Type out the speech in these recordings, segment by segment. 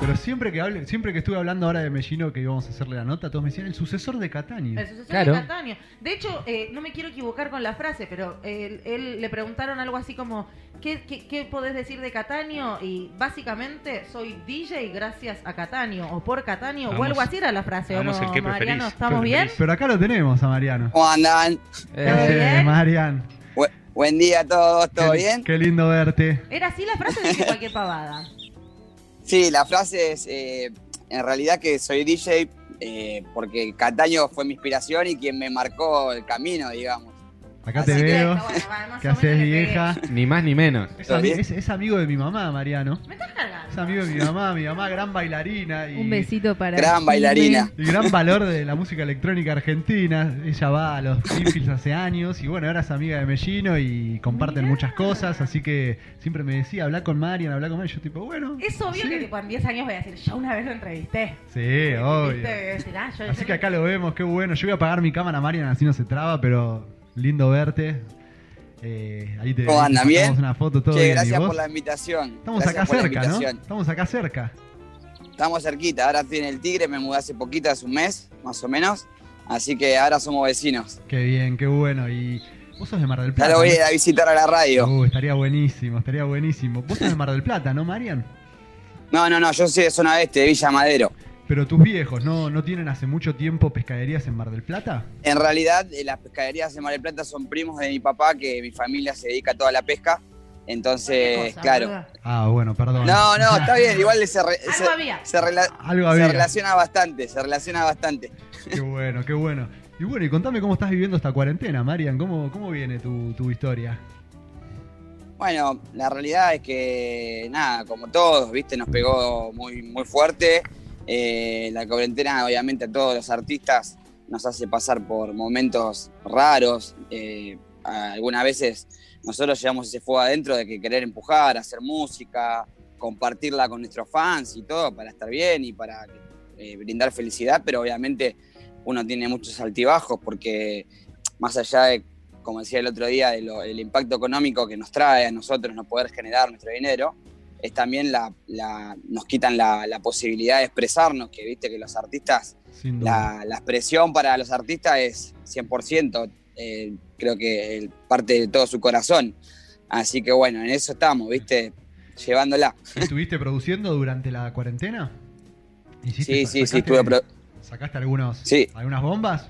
Pero siempre que hable, siempre que estuve hablando ahora de Mellino que íbamos a hacerle la nota, todos me decían el sucesor de Catania. El sucesor Claro. de Catania. De hecho, eh, no me quiero equivocar con la frase, pero él, él- le preguntaron algo así como, ¿qué, qué, qué podés decir de Cataño? Y básicamente, soy DJ gracias a Cataño, o por Cataño, o algo así era la frase, ¿o no, vamos el que Mariano? ¿Estamos ¿Qué bien? Pero acá lo tenemos a Mariano. ¿Cómo andan? ¿Qué Eh? Marian? Bu- buen día a todos, ¿todo Qué- bien? Qué lindo verte. ¿Era así la frase dije cualquier pavada? Sí, la frase es eh, en realidad que soy DJ eh, porque Cataño fue mi inspiración y quien me marcó el camino, digamos. Acá Así te que, veo. Bueno, va, más ¿Qué o menos haces, le pegué. vieja? Ni más ni menos. Es, ami- es- es amigo de mi mamá, Mariano. Me estás cargando. Es amigo de mi mamá, mi mamá gran bailarina. Y, Un besito para. Gran bailarina. Y gran valor de la música electrónica argentina. Ella va a los Greenfields hace años y bueno, ahora es amiga de Mellino y comparten Mirá. muchas cosas. Así que siempre me decía, habla con Marian, habla con Marian. Yo tipo, bueno. Es obvio sí. que tipo, en 10 años voy a decir, yo una vez lo entrevisté. Sí, ¿Viste? obvio. Voy a decir, ah, yo- Así yo que acá lo vemos, qué bueno. Yo voy a apagar mi cámara, Marian, así no se traba, pero lindo verte. Eh, ahí te ¿Cómo andan? ¿Bien? una foto, todo Che, bien. ¿Y gracias por la invitación. Estamos Gracias acá cerca, ¿no? Estamos acá cerca. Estamos cerquita, ahora estoy en el Tigre, me mudé hace poquito, hace un mes, más o menos. Así que ahora somos vecinos. Qué bien, qué bueno. Y vos sos de Mar del Ya Plata. lo voy a ¿no? ir a visitar a la radio. Uh, estaría buenísimo, estaría buenísimo. Vos sos de Mar del Plata, ¿no, Marian? No, no, no, yo soy de zona oeste, de Villa Madero. Pero tus viejos, ¿no, ¿no tienen hace mucho tiempo pescaderías en Mar del Plata? En realidad, eh, las pescaderías de Mar del Plata son primos de mi papá, que mi familia se dedica a toda la pesca. Entonces, cosa, claro. Ah, bueno, perdón. No, no, está bien, igual se, re- se- Algo había. se rela- Algo se había. relaciona bastante, se relaciona bastante. Qué bueno, qué bueno. Y bueno, y contame cómo estás viviendo esta cuarentena, Marian. ¿Cómo, cómo viene tu, tu historia? Bueno, la realidad es que, nada, como todos, viste, nos pegó muy, muy fuerte. Eh, la cuarentena, obviamente, a todos los artistas nos hace pasar por momentos raros. Eh, algunas veces nosotros llevamos ese fuego adentro de que querer empujar, hacer música, compartirla con nuestros fans y todo para estar bien y para eh, brindar felicidad, pero obviamente uno tiene muchos altibajos porque más allá de como decía el otro día, de lo- el impacto económico que nos trae a nosotros no poder generar nuestro dinero, es también la, la- nos quitan la, la posibilidad de expresarnos, que viste que los artistas, la, la expresión para los artistas es 100%, eh, creo que parte de todo su corazón. Así que bueno, en eso estamos, viste, llevándola. ¿Estuviste produciendo durante la cuarentena? ¿Hiciste- Sí, sí, sí, estuve pro- ¿Sacaste algunos, Sí. algunas bombas?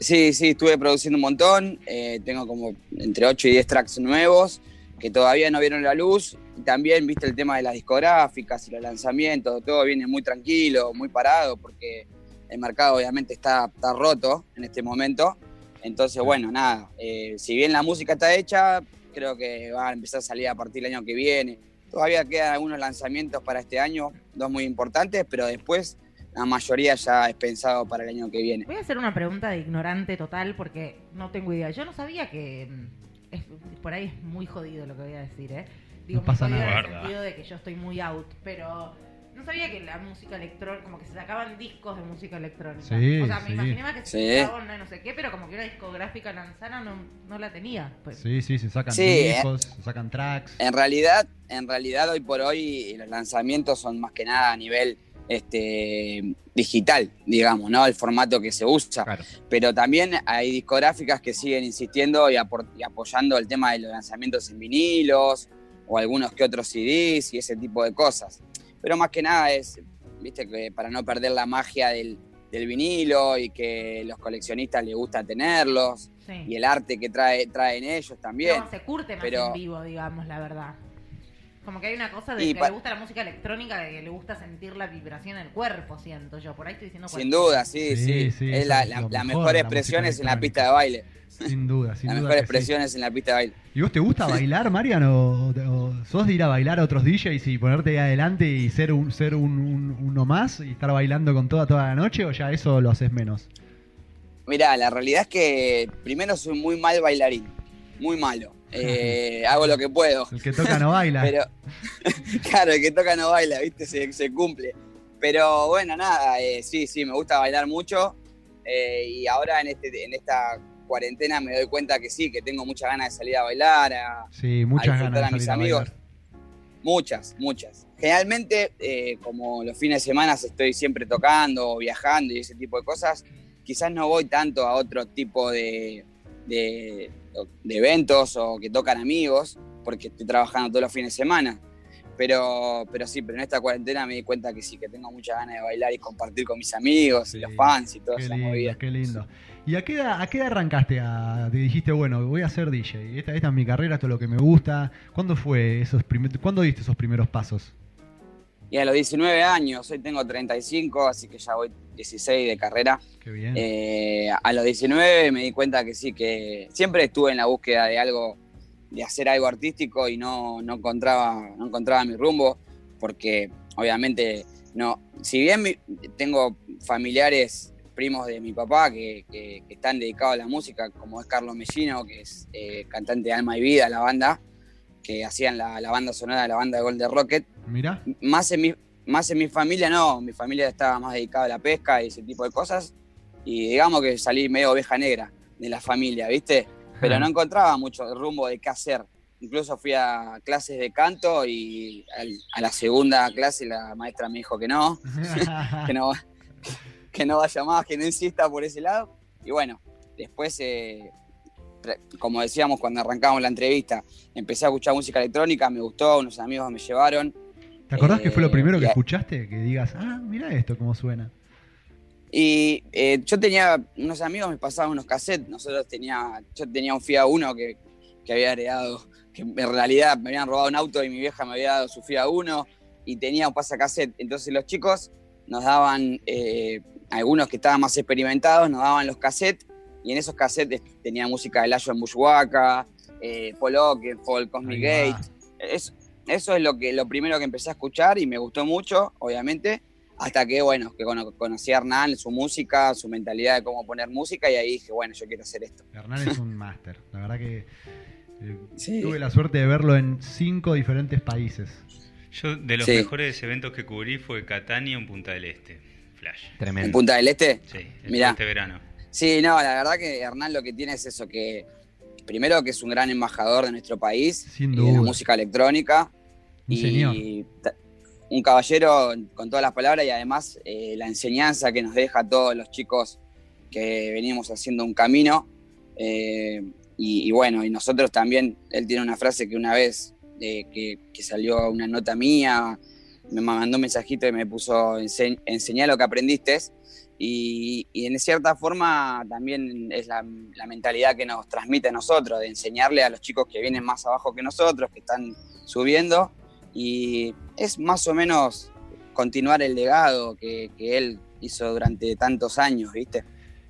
Sí, sí, estuve produciendo un montón. eh, tengo como entre 8 y 10 tracks nuevos que todavía no vieron la luz. Y también, viste, el tema de las discográficas y los lanzamientos, todo viene muy tranquilo, muy parado, porque el mercado obviamente está, está roto en este momento. Entonces, bueno, nada, eh, si bien la música está hecha, creo que va a empezar a salir a partir del año que viene. Todavía quedan algunos lanzamientos para este año, dos muy importantes, pero después la mayoría ya es pensado para el año que viene. Voy a hacer una pregunta de ignorante total porque no tengo idea. Yo no sabía que. Es- por ahí es muy jodido lo que voy a decir, ¿eh? Digo, No pasa muy nada. en el sentido de que yo estoy muy out, pero. No sabía que la música electrónica, como que se sacaban discos de música electrónica. Sí, o sea, me sí. imaginaba que se Sí. sacaban una no sé qué, pero como que una discográfica lanzara no, no la tenía. Pues. Sí, sí, se sacan Sí, eh. discos, se sacan tracks. En realidad, en realidad hoy por hoy los lanzamientos son más que nada a nivel este, digital, digamos, ¿no? El formato que se usa. Claro. Pero también hay discográficas que siguen insistiendo y, apoyando el tema de los lanzamientos en vinilos o algunos que otros CDs y ese tipo de cosas. Pero más que nada es, viste, que para no perder la magia del, del vinilo y que los coleccionistas les gusta tenerlos Sí. y el arte que trae, traen ellos también. No, se curte más pero- en vivo, digamos, la verdad. Como que hay una cosa de Y que le gusta la música electrónica, de que le gusta sentir la vibración en el cuerpo, siento yo. Por ahí estoy diciendo Sin duda, sí, Sí, sí. sí, es la, la- la mejor mejor la expresión es en la pista de baile. Sin duda, sin La duda. mejor que expresión es en la pista de baile. ¿Y vos te gusta bailar, Marian? ¿O, o sos de ir a bailar a otros DJs y ponerte ahí adelante y ser un ser un, un- uno más y estar bailando con toda toda la noche? ¿O ya eso lo haces menos? Mirá, la realidad es que primero soy muy mal bailarín, muy malo. Eh, hago lo que puedo. El que toca no baila. Pero, claro, el que toca no baila, ¿viste? Se, se cumple. Pero bueno, nada, eh, sí, sí, me gusta bailar mucho. eh, y ahora en, este, en esta cuarentena me doy cuenta que sí, que tengo muchas ganas de salir a bailar, a, sí, muchas a disfrutar ganas de a mis a amigos. Muchas, muchas. Generalmente, eh, como los fines de semana estoy siempre tocando, viajando y ese tipo de cosas, quizás no voy tanto a otro tipo de, de, de eventos o que tocan amigos, porque estoy trabajando todos los fines de semana. Pero, pero sí, pero en esta cuarentena me di cuenta que sí, que tengo muchas ganas de bailar y compartir con mis amigos y los fans y todas Qué lindo, movidas. qué lindo. ¿Y a qué, edad, a qué edad arrancaste? A, te dijiste, bueno, voy a ser DJ. Esta, esta es mi carrera, esto es lo que me gusta. ¿Cuándo fue esos primer- ¿Cuándo diste esos primeros pasos? Y a los 19 años, hoy tengo 35, así que ya voy 16 de carrera. Qué bien. Eh, a los 19 me di cuenta que sí, que siempre estuve en la búsqueda de algo, de hacer algo artístico y no, no, encontraba, no encontraba mi rumbo, porque obviamente no, si bien mi- tengo familiares, primos de mi papá que, que- que están dedicados a la música, como es Carlos Mellino, que es eh, cantante de Alma y Vida, la banda, que hacían la, la banda sonora de la banda de Golden Rocket, Mira, más en mi, más en mi familia no, mi familia estaba más dedicada a la pesca y ese tipo de cosas. Y digamos que salí medio oveja negra de la familia, ¿viste? Pero no encontraba mucho rumbo de qué hacer. Incluso fui a clases de canto y al- a la segunda clase la maestra me dijo que no, que no, que no vaya más, que no insista por ese lado. Y bueno, después, eh, como decíamos cuando arrancamos la entrevista, empecé a escuchar música electrónica, me gustó, unos amigos me llevaron. ¿te acordás que fue lo Eh, primero que y escuchaste? Que digas, ah, mira esto, cómo suena. Y eh, yo tenía, unos amigos me pasaban unos cassettes, nosotros tenía, yo tenía un Fiat Uno que, que había heredado, que en realidad me habían robado un auto y mi vieja me había dado su Fiat Uno y tenía un pasacassette. Entonces los chicos nos daban, eh, algunos que estaban más experimentados, nos daban los cassettes y en esos cassettes tenía música de Layo en Bushwaka, eh, Paul Oakenfold, Cosmic. Gate. Es- eso es lo, que, lo primero que empecé a escuchar y me gustó mucho, obviamente hasta que, bueno, que cono- conocí a Hernán, su música, su mentalidad de cómo poner música y ahí dije, bueno, yo quiero hacer esto. Hernán es un máster. La verdad que eh, Sí. tuve la suerte de verlo en cinco diferentes países. Yo, de los Sí. mejores eventos que cubrí fue Catania en Punta del Este. Flash. ¿En Tremendo. Punta del Este? Sí, Mirá. este verano. Sí, no, la verdad que Hernán lo que tiene es eso, que primero que es un gran embajador de nuestro país Sin y de la música electrónica. Un y señor. un caballero con todas las palabras y además eh, la enseñanza que nos deja a todos los chicos que venimos haciendo un camino. eh, y, y bueno, y nosotros también, él tiene una frase que una vez eh, que, que salió una nota mía, me mandó un mensajito y me puso, "Ense- enseñá lo que aprendiste. Y, en cierta forma también es la, la mentalidad que nos transmite a nosotros, de enseñarle a los chicos que vienen más abajo que nosotros, que están subiendo, y es más o menos continuar el legado que él hizo durante tantos años, ¿viste?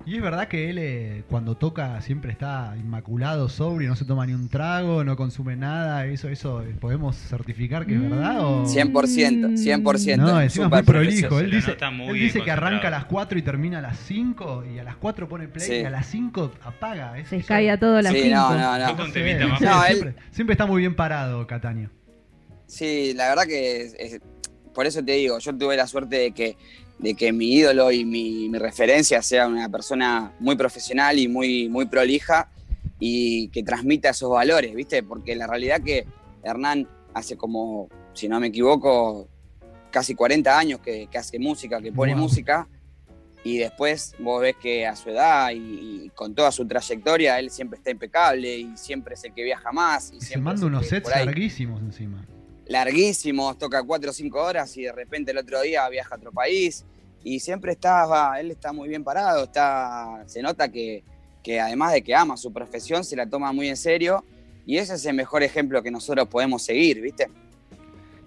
Y es verdad que él eh, cuando toca siempre está inmaculado, sobrio, no se toma ni un trago, no consume nada. Eso, eso eh, podemos certificar que es verdad o 100%, 100%. no, encima es muy prolijo. Él dice, él dice que arranca a las 4 y termina a las 5 y a las 4 pone play Sí. y a las 5 apaga. Es- Se cae a todo la Sí, cinco. no, no, Toca no. un Sí, temita más. sí, No, él- siempre, siempre está muy bien parado, Cataño. Sí, la verdad que es- es- por eso te digo, yo tuve la suerte de que, de que mi ídolo y mi, mi referencia sea una persona muy profesional y muy, muy prolija y que transmita esos valores, ¿viste? Porque la realidad que Hernán hace como, si no me equivoco, casi 40 años que, que hace música, que pone Wow. música, y después vos ves que a su edad y, y con toda su trayectoria, él siempre está impecable y siempre es el que viaja más. Y, Y se manda unos sets larguísimos encima. larguísimos, toca cuatro o cinco horas y de repente el otro día viaja a otro país y siempre está, va, él está muy bien parado, está, se nota que, que además de que ama su profesión, se la toma muy en serio y ese es el mejor ejemplo que nosotros podemos seguir, ¿viste?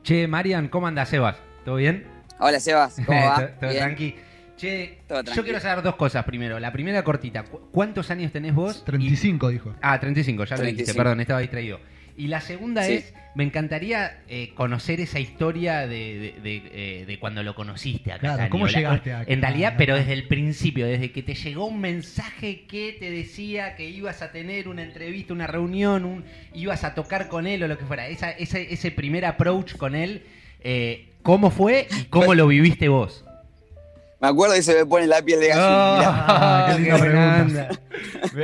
Che, Marian, ¿cómo andas, Sebas? ¿Todo bien? Hola Sebas, ¿cómo va? todo, Bien. tranqui. Che, Todo yo quiero saber dos cosas primero. La primera cortita. ¿cu- ¿Cuántos años tenés vos? Y- 35, dijo. Ah, 35, ya lo dijiste, 35. perdón, estaba distraído. Y la segunda Sí. es, me encantaría eh, conocer esa historia de, de- de, eh, de cuando lo conociste a Claro, Cataño. ¿cómo llegaste a- En realidad, a- pero desde el principio, desde que te llegó un mensaje que te decía que ibas a tener una entrevista, una reunión, un, ibas a tocar con él o lo que fuera. Esa, ese, ese primer approach con él, eh, ¿cómo fue y cómo lo viviste vos? Me acuerdo y se me pone la piel de gallina. Ah, qué linda qué pregunta.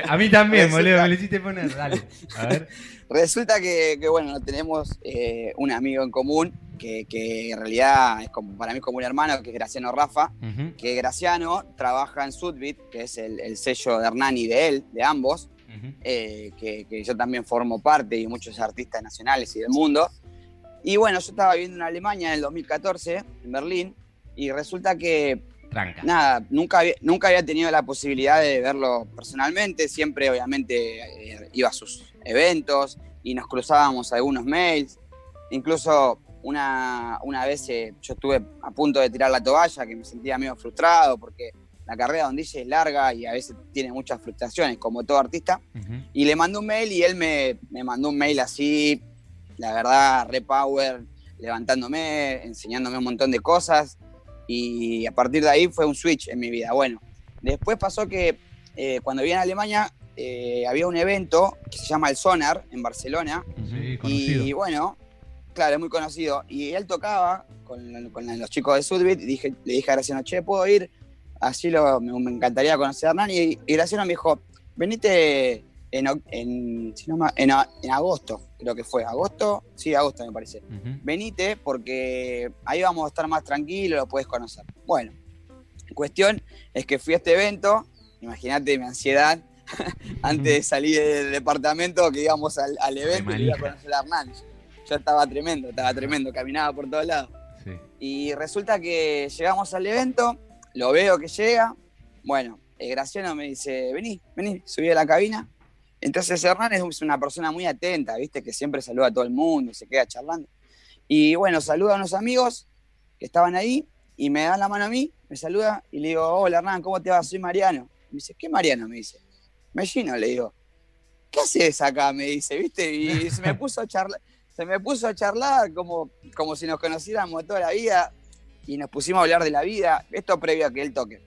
A mí también, Eso boludo, me lo hiciste poner. Dale, a ver. Resulta que, que, bueno, tenemos eh, un amigo en común que, que en realidad es como, para mí es como un hermano, que es Graciano Rafa, Ujú, que Graciano trabaja en Sudbit, que es el, el sello de Hernán y de él, de ambos, eh, que, que yo también formo parte y muchos artistas nacionales y del mundo. Y bueno, yo estaba viviendo en Alemania en el 2014, en Berlín, y resulta que Tranca. nada, nunca había, nunca había tenido la posibilidad de verlo personalmente, siempre obviamente eh, iba a sus eventos y nos cruzábamos algunos mails, incluso una, una vez eh, yo estuve a punto de tirar la toalla, que me sentía medio frustrado porque la carrera de un DJ es larga y a veces tiene muchas frustraciones, como todo artista, y le mandé un mail y él me, me mandó un mail así, la verdad, repower, levantándome, enseñándome un montón de cosas. Y a partir de ahí fue un switch en mi vida. Bueno, después pasó que eh, cuando vine a Alemania eh, había un evento que se llama el Sonar en Barcelona. Sí, conocido. Y bueno, claro, es muy conocido. Y él tocaba con, con los chicos de Sudbit y dije, le dije a Graciano, che, ¿puedo ir? Así lo, me, me encantaría conocer a Hernán. Y, y Graciano me dijo, venite en, en, en, en agosto, creo que fue. ¿Agosto? Sí, agosto me parece. Ujú. Venite porque ahí vamos a estar más tranquilos, lo puedes conocer. Bueno, cuestión es que fui a este evento, imagínate mi ansiedad, antes de salir del departamento que íbamos al, al evento y iba a conocer a Hernán. Yo estaba tremendo, estaba tremendo, caminaba por todos lados. Sí. Y resulta que llegamos al evento, lo veo que llega. Bueno, eh, Graciano me dice, vení, vení, subí a la cabina. Entonces Hernán es una persona muy atenta, viste, que siempre saluda a todo el mundo, se queda charlando. Y bueno, saluda a unos amigos que estaban ahí y me dan la mano a mí, me saluda y le digo, hola Hernán, ¿cómo te va? Soy Mariano. Me dice, ¿qué Mariano? Me dice. Mellino, le digo. ¿Qué haces acá? Me dice, ¿viste? Y se me puso a charlar, se me puso a charlar como, como si nos conociéramos toda la vida y nos pusimos a hablar de la vida, esto previo a que él toque.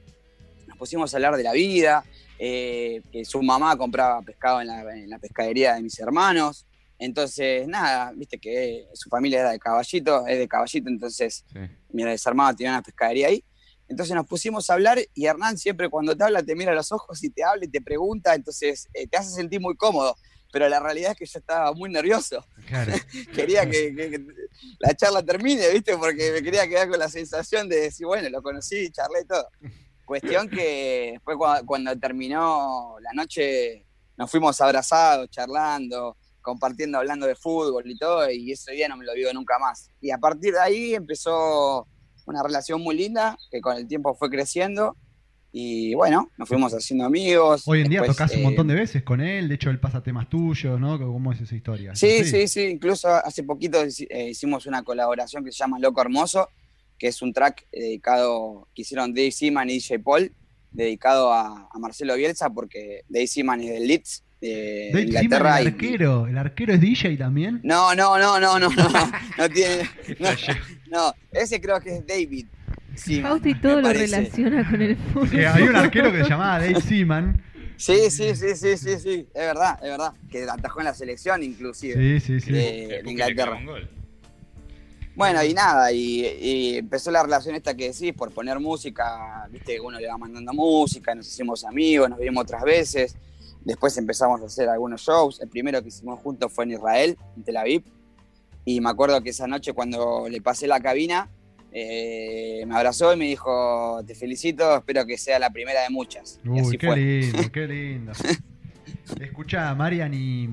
Nos pusimos a hablar de la vida, eh, que su mamá compraba pescado en la, en la pescadería de mis hermanos. Entonces, nada, viste que su familia era de caballito, es de caballito, entonces Sí. mi desarmado tenía una pescadería ahí. Entonces nos pusimos a hablar y Hernán siempre cuando te habla te mira a los ojos y te habla y te pregunta, entonces eh, te hace sentir muy cómodo. Pero la realidad es que yo estaba muy nervioso. Claro. Quería que, que- que la charla termine, ¿viste? Porque me quería quedar con la sensación de decir, bueno, lo conocí, charlé y todo. Cuestión que después cua- cuando, terminó la noche nos fuimos abrazados, charlando, compartiendo, hablando de fútbol y todo, y ese día no me lo olvido nunca más. Y a partir de ahí empezó una relación muy linda que con el tiempo fue creciendo y bueno, nos fuimos haciendo amigos. Hoy en día Después, tocas un eh, montón de veces con él, de hecho él pasa temas tuyos, ¿no? ¿Cómo es esa historia? Sí, ¿Es sí, así? sí. Incluso hace poquito eh, hicimos una colaboración que se llama Loco Hermoso, que es un track dedicado, que hicieron Dave Seaman y DJ Paul, dedicado a, a Marcelo Bielsa, porque Dave Seaman es del Leeds, de Dave Seaman, Inglaterra. el y- arquero, el arquero es DJ también. No, no, no, no, no, no, no tiene, no, ese creo que es David. Seaman, Fausti todo lo parece. relaciona con el fútbol. Sí, hay un arquero que se llamaba Dave Seaman. Sí, sí, sí, sí, sí, sí, es verdad, es verdad, que atajó en la selección inclusive. Sí, sí, sí. de- le Inglaterra. clava un gol. Bueno, y nada, y, y empezó la relación esta que decís, por poner música, viste, uno le va mandando música, nos hicimos amigos, nos vimos otras veces, después empezamos a hacer algunos shows, el primero que hicimos juntos fue en Israel, en Tel Aviv, y me acuerdo que esa noche cuando le pasé la cabina, eh, me abrazó y me dijo, te felicito, espero que sea la primera de muchas. y Uy, así qué fue. lindo, qué lindo. Escucha, Marian, ¿y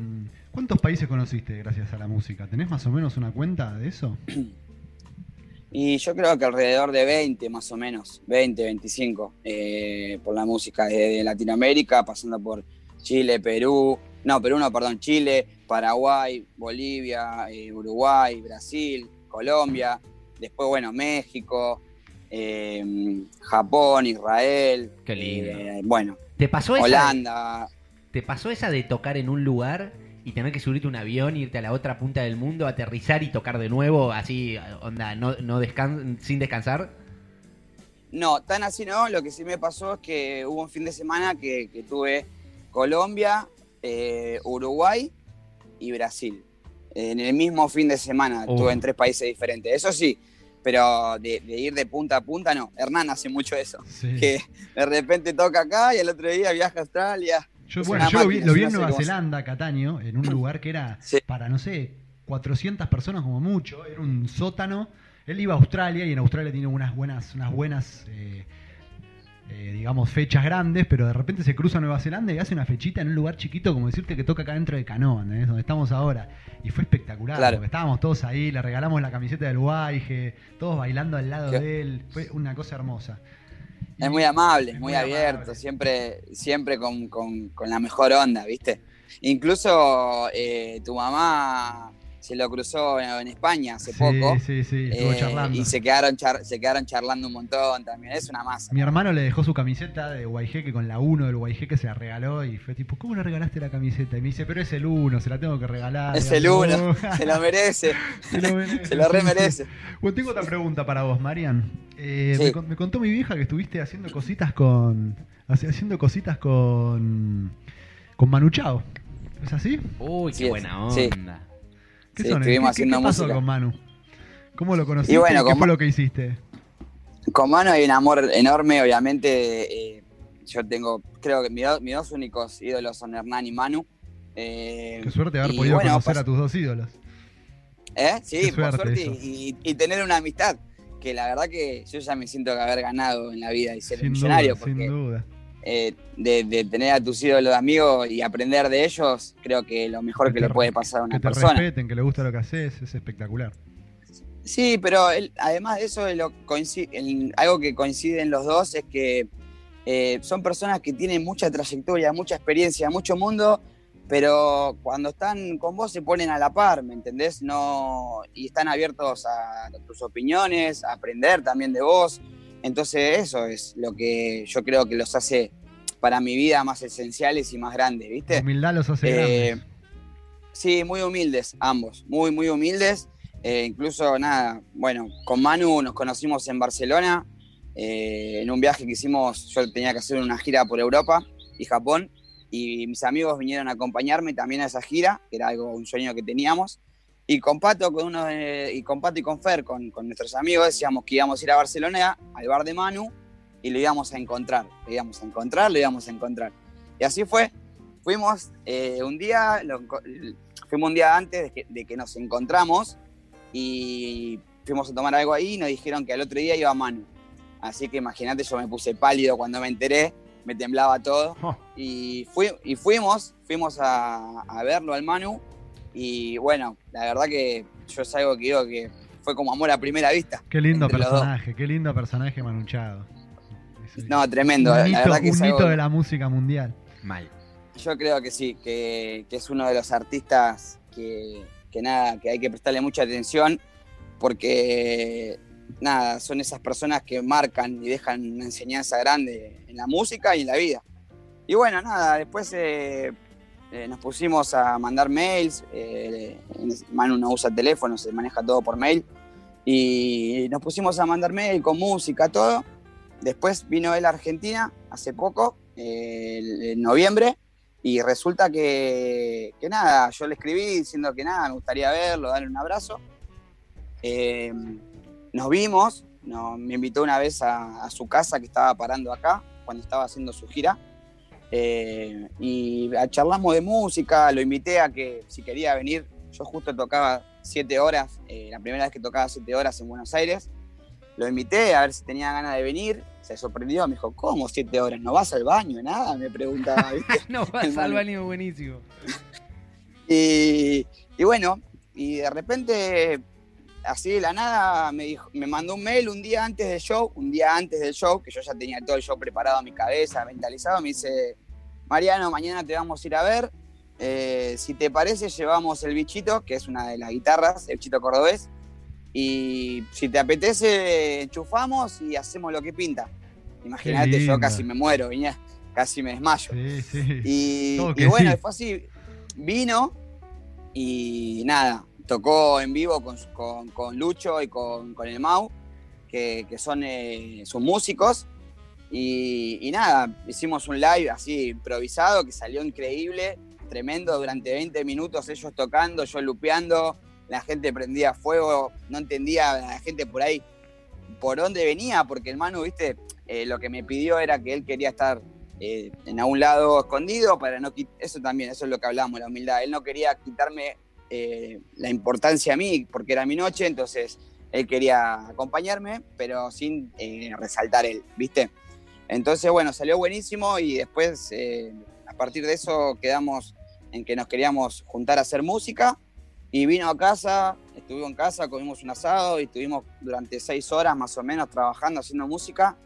cuántos países conociste gracias a la música? ¿Tenés más o menos una cuenta de eso? Y yo creo que alrededor de 20 más o menos, 20, 25, eh, por la música de Latinoamérica, pasando por Chile, Perú, no, Perú no, perdón, Chile, Paraguay, Bolivia, eh, Uruguay, Brasil, Colombia, después, bueno, México, eh, Japón, Israel, Qué lindo. eh, bueno, ¿Te pasó esa? Holanda, ¿Te pasó esa de tocar en un lugar y tener que subirte un avión, irte a la otra punta del mundo, aterrizar y tocar de nuevo, así, onda, no, no descan- sin descansar? No, tan así no. Lo que sí me pasó es que hubo un fin de semana que, que tuve Colombia, eh, Uruguay y Brasil. En el mismo fin de semana Oh. estuve en tres países diferentes. Eso sí, pero de, de ir de punta a punta no. Hernán hace mucho eso. Sí. Que de repente toca acá y el otro día viaja a Australia. Yo, Es bueno, yo lo vi, máquina, lo es vi en Nueva Zelanda, Cataño, en un lugar que era Sí. para, no sé, 400 personas como mucho. Era un sótano. Él iba a Australia y en Australia tiene unas buenas, unas buenas eh, eh, digamos, fechas grandes, pero de repente se cruza a Nueva Zelanda y hace una fechita en un lugar chiquito, como decirte que toca acá dentro de Canoa, ¿entendés? donde estamos ahora. Y fue espectacular, Claro. porque estábamos todos ahí, le regalamos la camiseta del Guayge, todos bailando al lado Qué- de él. Fue una cosa hermosa. Es muy amable, es es muy, muy abierto, amable. siempre, siempre con, con- con la mejor onda, ¿viste? Incluso eh, tu mamá se lo cruzó en, en España hace Sí, poco. sí, sí, estuvo eh, charlando. y se quedaron, char- se quedaron charlando un montón también. Es una masa. Mi hermano le dejó su camiseta de Guayjeque con la 1 del Guayjeque, se la regaló y fue tipo, ¿cómo le regalaste la camiseta? Y me dice, pero es el 1, se la tengo que regalar. Es el yo, uno, "Oh". se lo merece. Se lo merece, Se lo sí, remerece. sí. Bueno, tengo otra pregunta para vos, Marian. Eh, Sí. me, con- me contó mi vieja que estuviste haciendo cositas con. haci- haciendo cositas con. con Manu Chao. ¿Es así? Uy, Sí qué buena sí. ¿Qué Sí, son? ¿Qué, estuvimos qué- haciendo qué pasó música. con Manu? ¿Cómo lo conociste? Y bueno, ¿Qué con fue Ma- lo que hiciste? Con Manu hay un amor enorme, obviamente. eh, yo tengo, creo que mis, do- mis dos únicos ídolos son Hernán y Manu. Eh, Qué suerte haber podido bueno, conocer a tus dos ídolos. ¿Eh? Sí, Qué por suerte y, y tener una amistad. Que la verdad que yo ya me siento que haber ganado en la vida y ser Sin millonario. duda, sin duda. Eh, de, de tener a tus ídolos de amigos y aprender de ellos, creo que lo mejor Que que, le puede pasar a una Que te persona. respeten, que le gusta lo que haces, es espectacular. Sí, pero él- además de eso, lo coinci- el- algo que coinciden los dos es que eh, son personas que tienen mucha trayectoria, mucha experiencia, mucho mundo, pero cuando están con vos se ponen a la par, ¿me entendés? No, y están abiertos a tus opiniones, a aprender también de vos. Entonces eso es lo que yo creo que los hace para mi vida más esenciales y más grandes, ¿viste? La humildad los hace Eh, grandes. Sí, muy humildes, ambos, muy, muy humildes. Eh, incluso, nada, bueno, con Manu nos conocimos en Barcelona, eh, en un viaje que hicimos, yo tenía que hacer una gira por Europa y Japón, y mis amigos vinieron a acompañarme también a esa gira, que era algo, un sueño que teníamos. Y con Pato, con uno y con Pato y con Fer, con, con nuestros amigos, decíamos que íbamos a ir a Barcelona, al bar de Manu, y lo íbamos a encontrar. Lo íbamos a encontrar, lo íbamos a encontrar. Y así fue. Fuimos eh, un día, lo fuimos un día antes de que, de que nos encontramos y fuimos a tomar algo ahí y nos dijeron que al otro día iba Manu. Así que imagínate, yo me puse pálido cuando me enteré, me temblaba todo. Oh, Y, fui, y fuimos, fuimos a, a verlo al Manu. Y bueno, la verdad que yo es algo que digo que fue como amor a primera vista. qué lindo personaje, qué lindo personaje manuchado. No, tremendo. un la hito, verdad que un es algo- hito de la música mundial. Mal. Yo creo que sí, que, que es uno de los artistas que, que nada, que hay que prestarle mucha atención porque nada, son esas personas que marcan y dejan una enseñanza grande en la música y en la vida. Y bueno, nada, después eh, eh, nos pusimos a mandar mails, eh, Manu no usa teléfono, se maneja todo por mail, y nos pusimos a mandar mail con música, todo. Después vino él a Argentina hace poco, eh, en noviembre, y resulta que, que nada, yo le escribí diciendo que nada, me gustaría verlo, darle un abrazo. Eh, nos vimos, me invitó una vez a su casa que estaba parando acá, cuando estaba haciendo su gira. Eh, y charlamos de música, lo invité a que si quería venir, yo justo tocaba siete horas, eh, la primera vez que tocaba siete horas en Buenos Aires, lo invité a ver si tenía ganas de venir, se sorprendió, me dijo, ¿cómo siete horas? ¿No vas al baño? Nada, me preguntaba. No vas al baño buenísimo. Y, y bueno, y de repente, así de la nada, me, dijo, me mandó un mail un día antes del show, un día antes del show, que yo ya tenía todo el show preparado en mi cabeza, mentalizado, me dice, Mariano, mañana te vamos a ir a ver, eh, si te parece llevamos el bichito, que es una de las guitarras, el bichito cordobés, y si te apetece, enchufamos y hacemos lo que pinta. Imagínate, yo casi me muero, venía, casi me desmayo. Sí, sí. Y, bueno, sí. fue así. Vino y nada, tocó en vivo con, con- con Lucho y con, con el Mau, que, que son eh, sus músicos. Y, nada, hicimos un live así improvisado que salió increíble, tremendo, durante 20 minutos ellos tocando, yo lupeando, la gente prendía fuego, no entendía la gente por ahí por dónde venía, porque el Manu, viste, Eh, lo que me pidió era que él quería estar eh, en algún lado escondido para no eso también, eso es lo que hablamos, la humildad. Él no quería quitarme eh, la importancia a mí porque era mi noche, entonces él quería acompañarme, pero sin eh, resaltar él, ¿viste? Entonces, bueno, salió buenísimo y después, eh, a partir de eso, quedamos en que nos queríamos juntar a hacer música y vino a casa, estuvo en casa, comimos un asado y estuvimos durante seis horas más o menos trabajando, haciendo música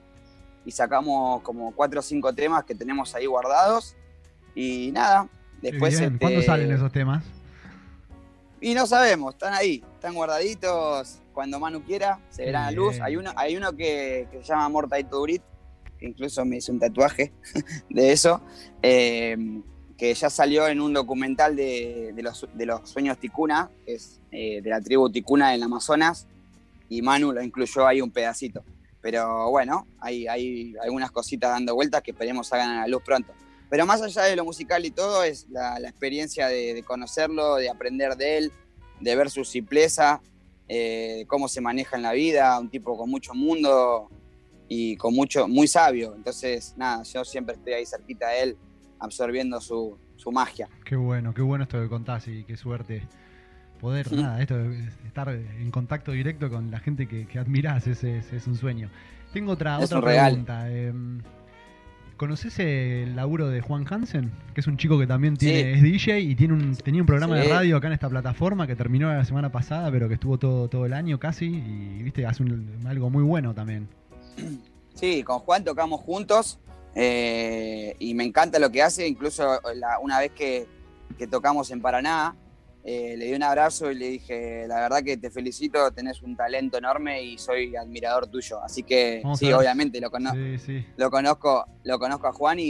y sacamos como cuatro o cinco temas que tenemos ahí guardados y nada, después... este, ¿Cuándo salen esos temas? Y no sabemos, están ahí, están guardaditos. Cuando Manu quiera, se verán a la luz. Hay uno, hay uno que, que se llama Morta y Turit, que incluso me hice un tatuaje de eso, eh, que ya salió en un documental de, de los, de los sueños Ticuna, que es eh, de la tribu Ticuna en el Amazonas, y Manu lo incluyó ahí un pedacito. Pero bueno, hay, hay algunas cositas dando vueltas que esperemos salgan a la luz pronto. Pero más allá de lo musical y todo, es la, la experiencia de, de conocerlo, de aprender de él, de ver su simpleza, eh, de cómo se maneja en la vida, un tipo con mucho mundo y con mucho, muy sabio. Entonces, nada, yo siempre estoy ahí cerquita de él, absorbiendo su, su magia. Qué bueno, qué bueno esto que contás y qué suerte poder, Sí. nada, esto de estar en contacto directo con la gente que, que admirás, ese es un sueño. Tengo otra, Es otra pregunta. em, ¿Conoces el laburo de Juan Hansen? Que es un chico que también tiene, Sí. es DJ y tiene un, tenía un programa de radio acá en esta plataforma que terminó la semana pasada, pero que estuvo todo, todo el año casi y viste, hace un- algo muy bueno también. Sí, con Juan tocamos juntos eh, y me encanta lo que hace. Incluso la- una vez que, que tocamos en Paraná, eh, le di un abrazo y le dije, la verdad que te felicito, tenés un talento enorme y soy admirador tuyo. Así que Vamos sí, obviamente lo, cono- Sí, sí. lo conozco, lo conozco a Juan y,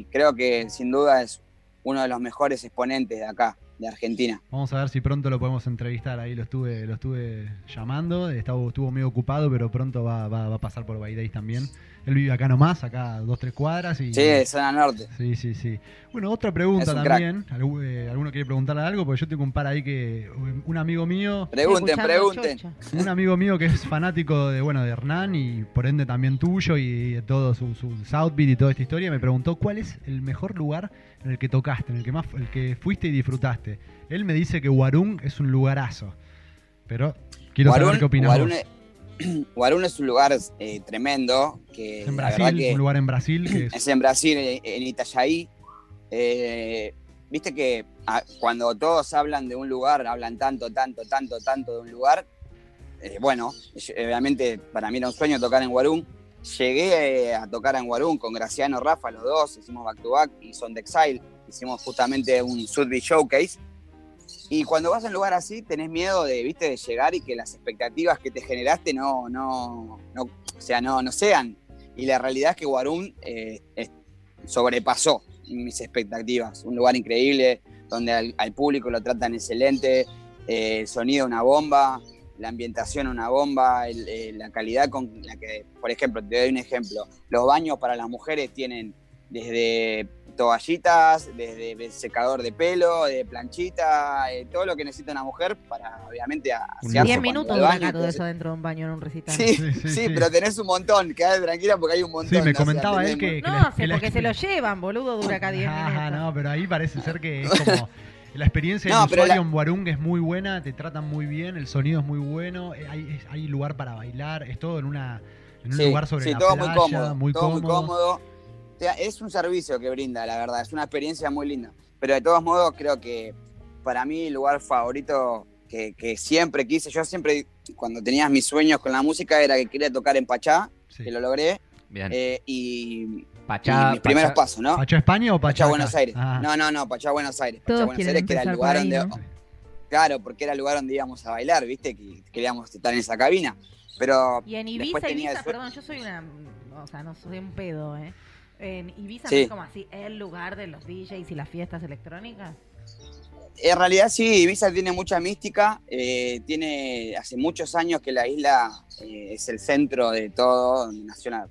y creo que sin duda es uno de los mejores exponentes de acá, de Argentina. Vamos a ver si pronto lo podemos entrevistar. Ahí lo estuve, lo estuve llamando. Estaba, estuvo medio ocupado, pero pronto va, va- va a pasar por Days también. Él vive acá nomás, acá dos, tres cuadras. Y, Sí, zona norte. sí, sí, sí. Bueno, otra pregunta también. Algu- eh, ¿Alguno quiere preguntarle algo? Porque yo tengo un par ahí que. Un amigo mío. Pregunten, pregunten. Un amigo mío que es fanático de bueno de Hernán y por ende también tuyo y de todo su, su Southbeat y toda esta historia, me preguntó cuál es el mejor lugar en el que tocaste, en el que más el que fuiste y disfrutaste. Él me dice que Warung es un lugarazo. Pero quiero saber qué opinas vos. es- un lugar eh, tremendo que En la Brasil, que un lugar en Brasil que es, es en Brasil, en, en Itajaí. Eh, Viste que ah, cuando todos hablan de un lugar, hablan tanto, tanto, tanto, tanto de un lugar. eh, bueno, obviamente para mí era un sueño tocar en Guarún. Llegué eh, a tocar en Guarún con Graciano Rafa, los dos, hicimos back to back y Son de Exile. Hicimos justamente un Sudby Showcase. Y cuando vas a un lugar así, tenés miedo de, ¿viste? de llegar y que las expectativas que te generaste no, no, no, o sea, no, no sean. Y la realidad es que Guarún eh, sobrepasó mis expectativas. Un lugar increíble, donde al, al público lo tratan excelente, eh, el sonido una bomba, la ambientación una bomba, el- eh, la calidad con la que, por ejemplo, te doy un ejemplo, los baños para las mujeres tienen desde toallitas, desde secador de pelo, de planchita, eh, todo lo que necesita una mujer para, obviamente, Diez cuando minutos va al dura baño, acá todo eso dentro de un baño en un recital. Sí, Sí, sí, sí, sí. pero tenés un montón, quedate tranquila porque hay un montón. Sí, me o sea, comentaba él tenés que, que No, la- sé, que la porque se lo llevan, boludo, dura acá 10 Ajá, minutos. no, pero ahí parece ser que es como la experiencia del No, pero usuario la- en Warung es muy buena, te tratan muy bien, el sonido es muy bueno, eh, hay, es- hay lugar para bailar, es todo en una en un Sí, lugar sobre sí, la todo playa, muy cómodo, muy todo cómodo. muy cómodo. O sea, es un servicio que brinda, la verdad, es una experiencia muy linda. Pero de todos modos, creo que para mí el lugar favorito que, que siempre quise, yo siempre, cuando tenías mis sueños con la música, era que quería tocar en Pachá, Sí. que lo logré, Bien. eh, y, Pachá, mis primeros Pachá- pasos, ¿no? ¿Pachá España o Pachá, Pachá? Buenos Aires. Ah, No, no, no, Pachá, Buenos Aires. Pachá, Todos Buenos quieren Aires, que era el lugar ahí, donde. ¿no? Claro, porque era el lugar donde íbamos a bailar, ¿viste? Que queríamos estar en esa cabina. Pero Y en Ibiza, tenía Ibiza, perdón, yo soy una. O sea, no soy un pedo, ¿eh? En Ibiza Sí. no es como así el lugar de los DJs y las fiestas electrónicas. En realidad sí, Ibiza tiene mucha mística, eh, tiene hace muchos años que la isla eh, es el centro de todo, donde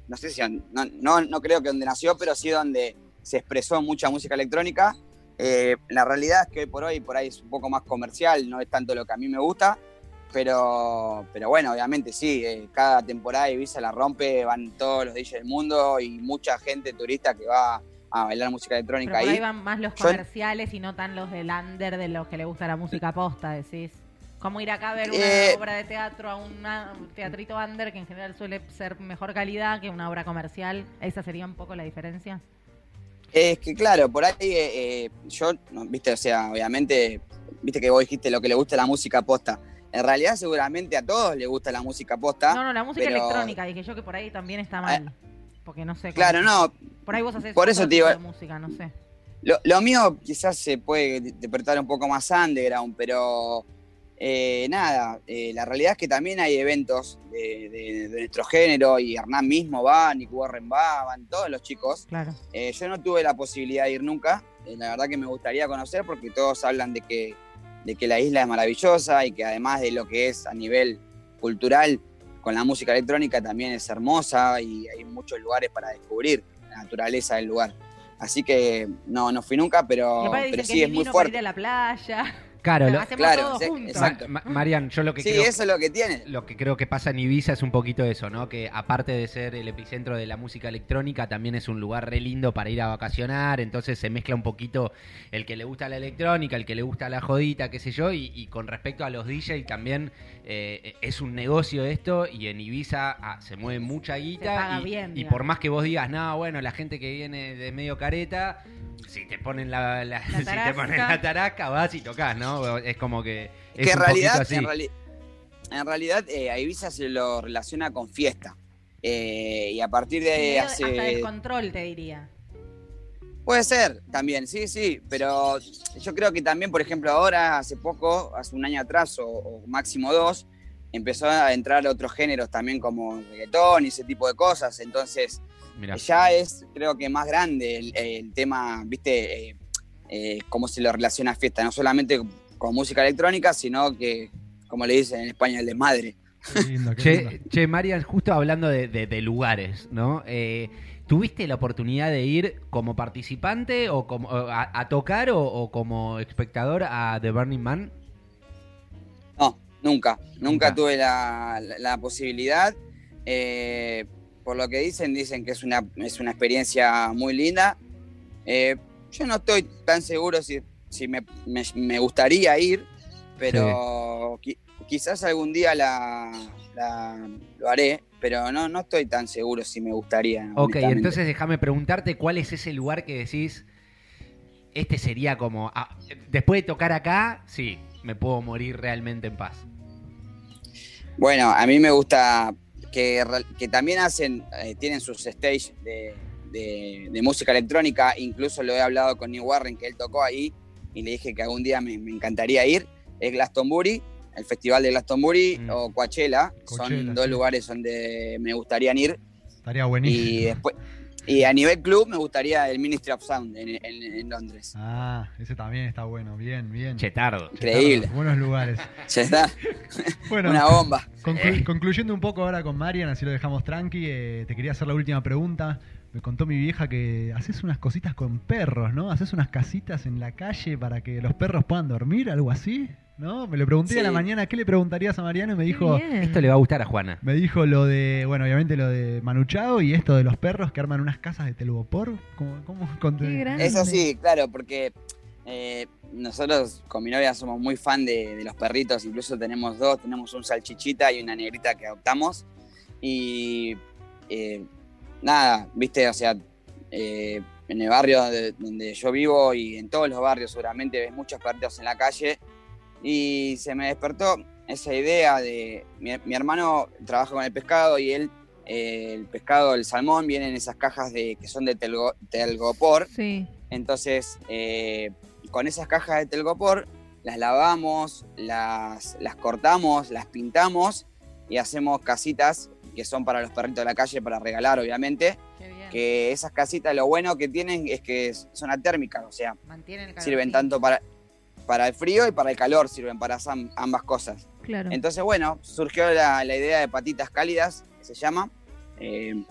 no sé si, no, no, no creo que donde nació, pero sí donde se expresó mucha música electrónica. Eh, la realidad es que hoy por hoy por ahí es un poco más comercial, no es tanto lo que a mí me gusta, pero, pero bueno, obviamente sí, cada temporada Ibiza la rompe, van todos los DJs del mundo y mucha gente turista que va a bailar música Pero electrónica por ahí ahí. van más los Yo- comerciales y no tan los del under de los que le gusta la música posta, decís. ¿Cómo ir acá a ver una Eh, obra de teatro a una- un teatrito under que en general suele ser mejor calidad que una obra comercial? ¿Esa sería un poco la diferencia? Es que claro, por ahí eh, eh, yo, no, viste, o sea, obviamente, viste que vos dijiste lo que le gusta la música posta. En realidad seguramente a todos les gusta la música posta. No, no, la música pero- electrónica, dije yo que por ahí también está mal. Porque no sé. Claro, no, Por ahí vos haces por eso de música, no sé. Lo, lo mío quizás se puede interpretar un poco más underground, pero eh, nada, eh, la realidad es que también hay eventos de, de- de nuestro género y Hernán mismo va, Nick Warren va, van todos los chicos. Claro. Eh, yo no tuve la posibilidad de ir nunca, la verdad que me gustaría conocer porque todos hablan de que, de que la isla es maravillosa y que además de lo que es a nivel cultural, con la música electrónica también es hermosa y hay muchos lugares para descubrir la naturaleza del lugar. Así que no, no fui nunca, pero, sí es muy divino para ir fuerte. a la playa. Claro, lo- Hacemos claro, todo sí, juntos. exacto. Ma- Ma- Marian, yo lo que Sí, creo... eso es lo que tiene. Lo que creo que pasa en Ibiza es un poquito eso, ¿no? Que aparte de ser el epicentro de la música electrónica, también es un lugar re lindo para ir a vacacionar, entonces se mezcla un poquito el que le gusta la electrónica, el que le gusta la jodita, qué sé yo, y, y con respecto a los DJs también eh, es un negocio esto y en Ibiza ah, se mueve mucha guita paga y, bien, y por más que vos digas, no, bueno, la gente que viene de medio careta, si te ponen la, la- si te tarasca. ponen la taraca, vas y tocas, ¿no? Es como que es que en realidad, así. en, reali- en realidad eh, a Ibiza se lo relaciona con fiesta. Eh, y a partir de Medio hace... Hasta descontrol, te diría. Puede ser también, sí, sí, pero yo creo que también, por ejemplo, ahora, hace poco, hace un año atrás o, o máximo dos, empezó a entrar otros géneros también como reggaetón y ese tipo de cosas, entonces Mirá. ya es creo que más grande el, el tema, viste, eh, eh, cómo se lo relaciona a fiesta, no solamente con música electrónica, sino que, como le dicen en España, el desmadre. Qué lindo, qué lindo. Che, che, Marian, justo hablando de, de- de lugares, ¿no? Eh, ¿Tuviste la oportunidad de ir como participante o como a, a tocar o, o como espectador a The Burning Man? No, nunca, nunca, Nunca. tuve la, la- la posibilidad. Eh, por lo que dicen, dicen que es una, es una experiencia muy linda. Eh, yo no estoy tan seguro si, si me, me- me gustaría ir, pero qui- quizás algún día la, la- lo haré, pero no, no estoy tan seguro si me gustaría. Ok, entonces déjame preguntarte cuál es ese lugar que decís, este sería como, ah, después de tocar acá, sí, me puedo morir realmente en paz. Bueno, a mí me gusta que, también hacen, eh, tienen sus stage de, de- de música electrónica, incluso lo he hablado con New Warren, que él tocó ahí, y le dije que algún día me, me encantaría ir, es Glastonbury, el festival de Glastonbury, Mm. o Coachella, Coachella, son dos sí. lugares donde me gustaría ir, Estaría y buenísimo. después... Y a nivel club me gustaría el Ministry of Sound en, en- en Londres. Ah, ese también está bueno, bien, bien. Chetardo. Increíble. Buenos lugares. Ya está, Bueno, una bomba. conclu- concluyendo un poco ahora con Marian, así lo dejamos tranqui, eh, te quería hacer la última pregunta. Me contó mi vieja que haces unas cositas con perros, ¿no? Haces unas casitas en la calle para que los perros puedan dormir, algo así, ¿no? Me lo pregunté a la Sí. mañana, ¿qué le preguntarías a Mariano? Y me dijo. Esto le va a gustar a Juana. me dijo lo de, bueno, obviamente lo de Manuchao y esto de los perros que arman unas casas de telgopor. ¿Cómo, cómo. Eso sí, claro, porque eh, nosotros con mi novia somos muy fan de, de los perritos, incluso tenemos dos, tenemos un salchichita y una negrita que adoptamos. Y eh, nada, viste, o sea, eh, en el barrio de- donde yo vivo y en todos los barrios seguramente ves muchos perritos en la calle. Y se me despertó esa idea de, mi, mi hermano trabaja con el pescado y él, eh, el pescado, el salmón, viene en esas cajas de, que son de telgo- telgopor. Sí. Entonces, eh, con esas cajas de telgopor, las lavamos, las, las cortamos, las pintamos y hacemos casitas que son para los perritos de la calle para regalar, obviamente. Qué bien. Que esas casitas lo bueno que tienen es que son atérmicas, o sea, Mantienen el sirven tanto para, para el frío y para el calor, sirven para ambas cosas. Claro. Entonces, bueno, surgió la, la idea de Patitas Cálidas, que se llama, eh,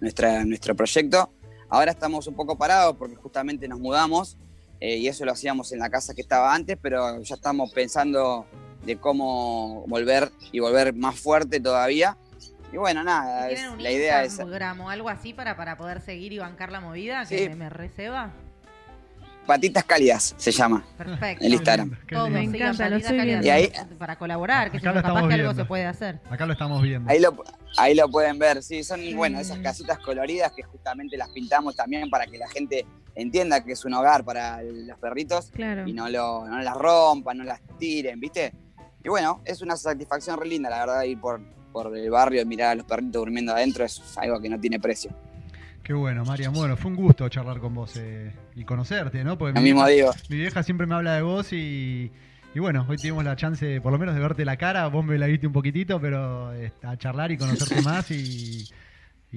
nuestra, nuestro proyecto. Ahora estamos un poco parados porque justamente nos mudamos eh, y eso lo hacíamos en la casa que estaba antes, pero ya estamos pensando de cómo volver y volver más fuerte todavía. Y bueno, nada, ¿Tienen es- un la idea es algo así para, para poder seguir y bancar la movida? Que me, me receba. Patitas Cálidas, se llama, Perfecto. el Instagram. Todos. Me encanta, lo estoy viendo. Y ahí- para colaborar, que Acá si capaz estamos que algo se puede hacer. Acá lo estamos viendo. Ahí lo, ahí lo pueden ver, sí, son bueno, esas casitas coloridas que justamente las pintamos también para que la gente entienda que es un hogar para los perritos Claro. y no, lo, no las rompan, no las tiren, ¿viste? Y bueno, es una satisfacción re linda, la verdad, ir por, por el barrio y mirar a los perritos durmiendo adentro es algo que no tiene precio. Qué bueno, Marian. Bueno, fue un gusto charlar con vos eh, y conocerte, ¿no? Porque Lo mi mismo vieja- digo. Mi vieja siempre me habla de vos y, y bueno, hoy tuvimos la chance, por lo menos, de verte la cara. Vos me la viste un poquitito, pero eh, a charlar y conocerte más y,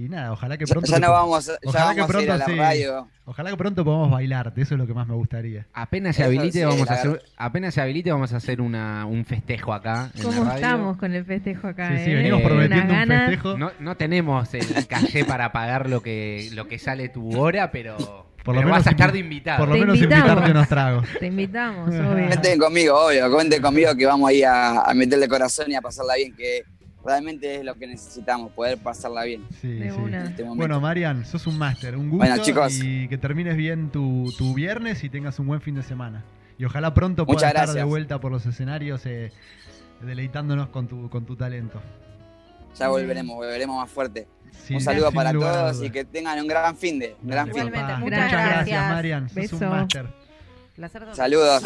y nada, ojalá que Ya, pronto. ya te no vamos, ya ojalá que vamos a ir a la pronto sí. radio. Ojalá que pronto podamos bailarte, eso es lo que más me gustaría. Apenas se Eso habilite, sí, vamos a hacer, apenas se habilite, vamos a hacer una, un festejo acá. en ¿Cómo la radio. estamos con el festejo acá? Sí, sí, eh? venimos Eh, prometiendo un ganas. festejo. No, no tenemos el calle para pagar lo que, lo que sale tu hora, pero, Por lo pero menos vas a estar de invitado. Por lo Te menos invitamos. invitarte unos tragos. Te invitamos, obvio. Cuenten conmigo, obvio, cuenten conmigo que vamos ahí a, a meterle corazón y a pasarla bien, que realmente es lo que necesitamos, poder pasarla bien Sí, De sí. este. Bueno, Marian, sos un máster, un gusto Bueno, chicos. y que termines bien tu, tu viernes y tengas un buen fin de semana. Y ojalá pronto puedas Muchas estar de vuelta por los escenarios eh, deleitándonos con tu, con tu talento. ya volveremos, volveremos más fuerte. Sí, un saludo para todos y que tengan un gran fin de, gran Dale, fin. Muchas gracias, gracias. Marian. Sos un Beso. máster. Saludos.